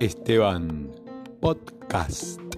Esteban Podcast.